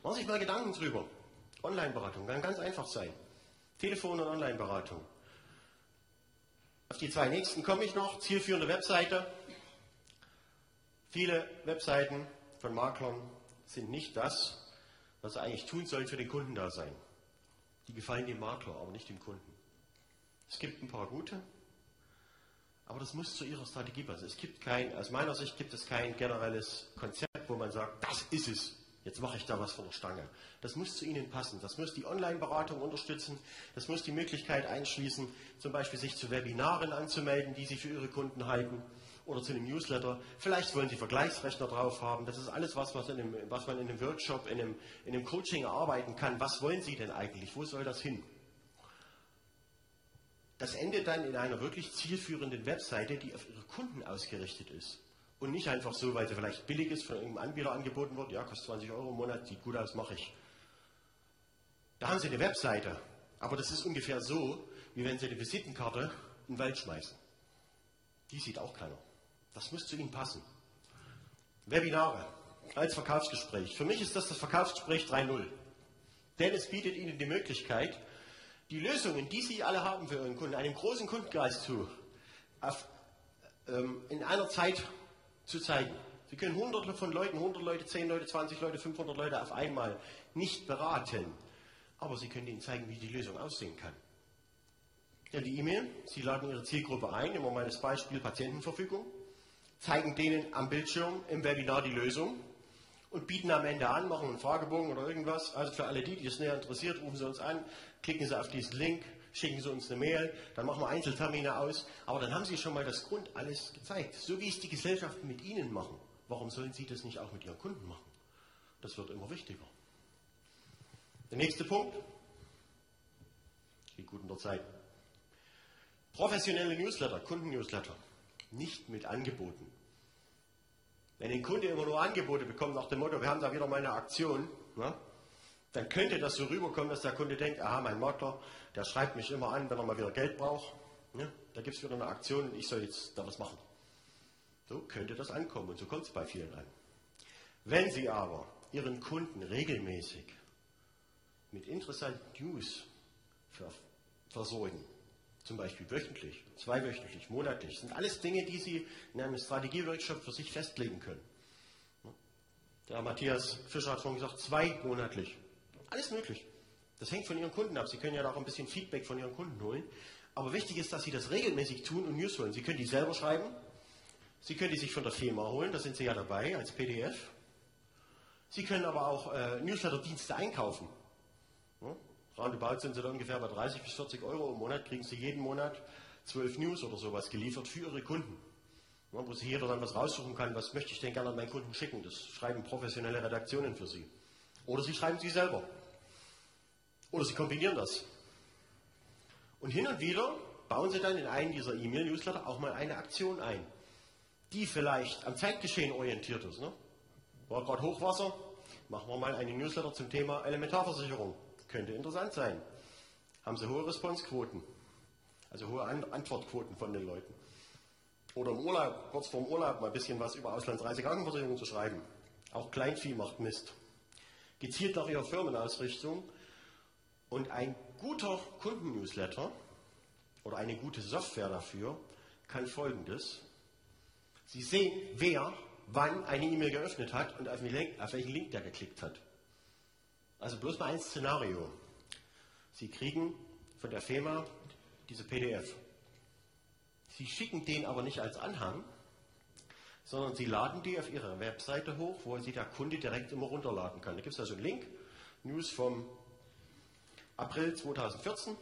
Machen sich mal Gedanken drüber. Online-Beratung kann ganz einfach sein. Telefon- und Online-Beratung. Auf die zwei nächsten komme ich noch. Zielführende Webseite. Viele Webseiten von Maklern sind nicht das, was sie eigentlich tun sollen für den Kunden da sein. Die gefallen dem Makler, aber nicht dem Kunden. Es gibt ein paar gute, aber das muss zu ihrer Strategie passen. Es gibt kein, aus meiner Sicht gibt es kein generelles Konzept, wo man sagt, das ist es. Jetzt mache ich da was von der Stange. Das muss zu Ihnen passen. Das muss die Online-Beratung unterstützen. Das muss die Möglichkeit einschließen, zum Beispiel sich zu Webinaren anzumelden, die Sie für Ihre Kunden halten oder zu einem Newsletter. Vielleicht wollen Sie Vergleichsrechner drauf haben. Das ist alles was, was, einem, was man in einem Workshop, in einem, in einem Coaching erarbeiten kann. Was wollen Sie denn eigentlich? Wo soll das hin? Das endet dann in einer wirklich zielführenden Webseite, die auf Ihre Kunden ausgerichtet ist. Und nicht einfach so, weil sie vielleicht billig ist, von irgendeinem Anbieter angeboten wird, ja, kostet 20 Euro im Monat, sieht gut aus, mache ich. Da haben sie eine Webseite, aber das ist ungefähr so, wie wenn sie eine Visitenkarte in den Wald schmeißen. Die sieht auch keiner. Das muss zu ihnen passen. Webinare als Verkaufsgespräch. Für mich ist das das Verkaufsgespräch 3.0. Denn es bietet ihnen die Möglichkeit, die Lösungen, die sie alle haben für ihren Kunden, einem großen Kundenkreis zu, auf, ähm, in einer Zeit zu zeigen. Sie können hunderte von Leuten, 100 Leute, 10 Leute, 20 Leute, 500 Leute auf einmal nicht beraten. Aber Sie können ihnen zeigen, wie die Lösung aussehen kann. Ja, die E-Mail, Sie laden Ihre Zielgruppe ein, immer mal das Beispiel Patientenverfügung, zeigen denen am Bildschirm im Webinar die Lösung und bieten am Ende an, machen einen Fragebogen oder irgendwas. Also für alle die, die es näher interessiert, rufen Sie uns an, klicken Sie auf diesen Link, schicken Sie uns eine Mail, dann machen wir Einzeltermine aus. Aber dann haben Sie schon mal das Grund alles gezeigt. So wie es die Gesellschaften mit Ihnen machen. Warum sollen Sie das nicht auch mit Ihren Kunden machen? Das wird immer wichtiger. Der nächste Punkt. Geht gut in der Zeit. Professionelle Newsletter, Kundennewsletter. Nicht mit Angeboten. Wenn ein Kunde immer nur Angebote bekommt nach dem Motto, wir haben da wieder mal eine Aktion, ne, dann könnte das so rüberkommen, dass der Kunde denkt, aha, mein Makler, der schreibt mich immer an, wenn er mal wieder Geld braucht. Ne? Da gibt es wieder eine Aktion und ich soll jetzt da was machen. So könnte das ankommen und so kommt es bei vielen an. Wenn Sie aber Ihren Kunden regelmäßig mit interessanten News versorgen, zum Beispiel wöchentlich, zweiwöchentlich, monatlich, sind alles Dinge, die Sie in einem Strategieworkshop für sich festlegen können. Der Matthias Fischer hat vorhin gesagt, zwei monatlich. Alles möglich. Das hängt von Ihren Kunden ab. Sie können ja auch ein bisschen Feedback von Ihren Kunden holen. Aber wichtig ist, dass Sie das regelmäßig tun und News holen. Sie können die selber schreiben. Sie können die sich von der Firma holen. Da sind Sie ja dabei als PDF. Sie können aber auch äh, Newsletter-Dienste einkaufen. Ja? Roundabout sind Sie da ungefähr bei 30 bis 40 Euro im Monat. Kriegen Sie jeden Monat 12 News oder sowas geliefert für Ihre Kunden. Ja, wo sich jeder dann was raussuchen kann, was möchte ich denn gerne an meinen Kunden schicken. Das schreiben professionelle Redaktionen für Sie. Oder Sie schreiben sie selber. Oder Sie kombinieren das. Und hin und wieder bauen Sie dann in einen dieser E-Mail-Newsletter auch mal eine Aktion ein, die vielleicht am Zeitgeschehen orientiert ist. Ne? War gerade Hochwasser, machen wir mal einen Newsletter zum Thema Elementarversicherung. Könnte interessant sein. Haben Sie hohe Responsequoten, also hohe Antwortquoten von den Leuten. Oder im Urlaub, kurz vorm Urlaub, mal ein bisschen was über Auslandsreisekrankenversicherung zu schreiben. Auch Kleinvieh macht Mist. Gezielt nach Ihrer Firmenausrichtung und ein guter Kundennewsletter oder eine gute Software dafür kann folgendes. Sie sehen, wer wann eine E-Mail geöffnet hat und auf, Link, auf welchen Link der geklickt hat. Also bloß mal ein Szenario. Sie kriegen von der Firma diese PDF. Sie schicken den aber nicht als Anhang, sondern Sie laden die auf Ihre Webseite hoch, wo Sie der Kunde direkt immer runterladen kann. Da gibt es also einen Link, News vom April 2014,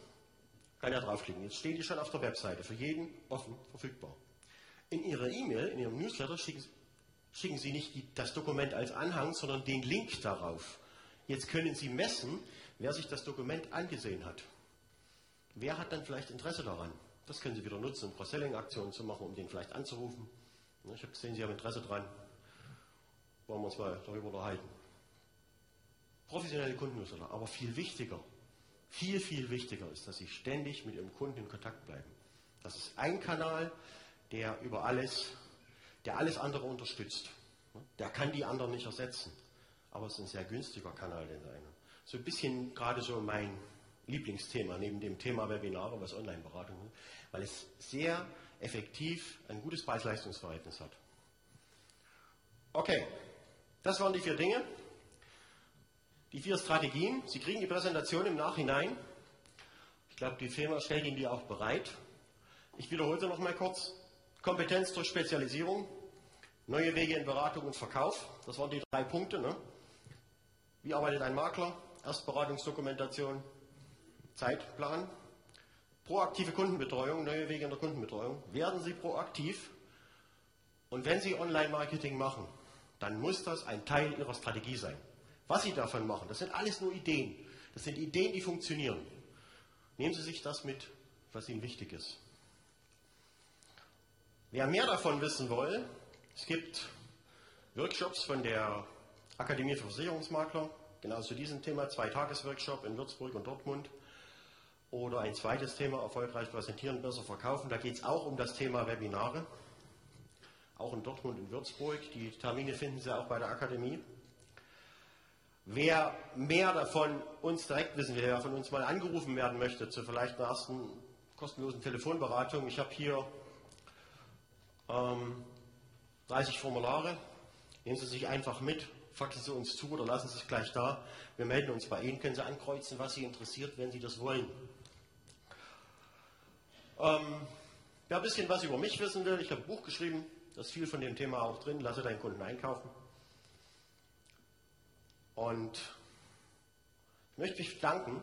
kann er draufklicken. Jetzt stehen die schon auf der Webseite, für jeden offen verfügbar. In Ihrer E-Mail, in Ihrem Newsletter schicken, schicken Sie nicht die, das Dokument als Anhang, sondern den Link darauf. Jetzt können Sie messen, wer sich das Dokument angesehen hat. Wer hat dann vielleicht Interesse daran? Das können Sie wieder nutzen, um Cross-Selling-Aktionen zu machen, um den vielleicht anzurufen. Ich habe gesehen, Sie haben Interesse dran. Wollen wir uns mal darüber unterhalten. Professionelle Kundennewsletter, aber viel wichtiger, viel, viel wichtiger ist, dass Sie ständig mit Ihrem Kunden in Kontakt bleiben. Das ist ein Kanal, der über alles, der alles andere unterstützt. Der kann die anderen nicht ersetzen. Aber es ist ein sehr günstiger Kanal, den einer. So ein bisschen gerade so mein Lieblingsthema, neben dem Thema Webinare, was Online-Beratung ist, weil es sehr effektiv ein gutes Preis-Leistungs-Verhältnis hat. Okay, das waren die vier Dinge. Die vier Strategien, Sie kriegen die Präsentation im Nachhinein. Ich glaube, die Firma stellt Ihnen die auch bereit. Ich wiederhole sie noch mal kurz. Kompetenz durch Spezialisierung, neue Wege in Beratung und Verkauf. Das waren die drei Punkte. Ne? Wie arbeitet ein Makler? Erstberatungsdokumentation, Zeitplan. Proaktive Kundenbetreuung, neue Wege in der Kundenbetreuung. Werden Sie proaktiv. Und wenn Sie Online-Marketing machen, dann muss das ein Teil Ihrer Strategie sein. Was Sie davon machen, das sind alles nur Ideen. Das sind Ideen, die funktionieren. Nehmen Sie sich das mit, was Ihnen wichtig ist. Wer mehr davon wissen will, es gibt Workshops von der Akademie für Versicherungsmakler, genau zu diesem Thema, zwei Tagesworkshop in Würzburg und Dortmund. Oder ein zweites Thema, erfolgreich präsentieren, besser verkaufen. Da geht es auch um das Thema Webinare. Auch in Dortmund und Würzburg. Die Termine finden Sie auch bei der Akademie. Wer mehr davon uns direkt wissen will, wer von uns mal angerufen werden möchte, zu vielleicht einer ersten kostenlosen Telefonberatung. Ich habe hier ähm, 30 Formulare. Nehmen Sie sich einfach mit, faxen Sie uns zu oder lassen Sie es gleich da. Wir melden uns bei Ihnen, können Sie ankreuzen, was Sie interessiert, wenn Sie das wollen. Ähm, wer ein bisschen was über mich wissen will, ich habe ein Buch geschrieben, da ist viel von dem Thema auch drin, lasse deinen Kunden einkaufen. Und ich möchte mich danken,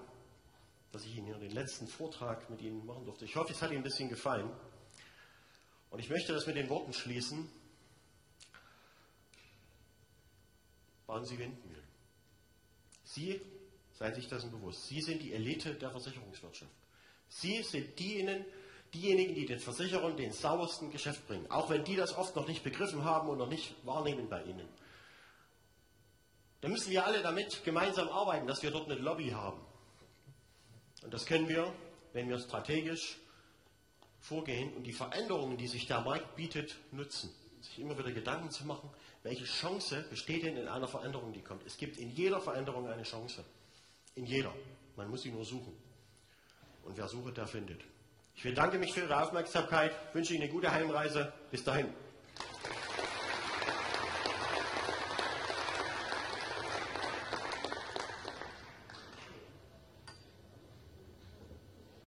dass ich Ihnen hier den letzten Vortrag mit Ihnen machen durfte. Ich hoffe, es hat Ihnen ein bisschen gefallen. Und ich möchte das mit den Worten schließen. Bauen Sie Windmühlen. Sie, seien sich dessen bewusst, Sie sind die Elite der Versicherungswirtschaft. Sie sind diejenigen, diejenigen, die den Versicherern den sauersten Geschäft bringen. Auch wenn die das oft noch nicht begriffen haben und noch nicht wahrnehmen bei Ihnen. Dann müssen wir alle damit gemeinsam arbeiten, dass wir dort eine Lobby haben. Und das können wir, wenn wir strategisch vorgehen und die Veränderungen, die sich der Markt bietet, nutzen. Sich immer wieder Gedanken zu machen, welche Chance besteht denn in einer Veränderung, die kommt. Es gibt in jeder Veränderung eine Chance. In jeder. Man muss sie nur suchen. Und wer sucht, der findet. Ich bedanke mich für Ihre Aufmerksamkeit, wünsche Ihnen eine gute Heimreise. Bis dahin.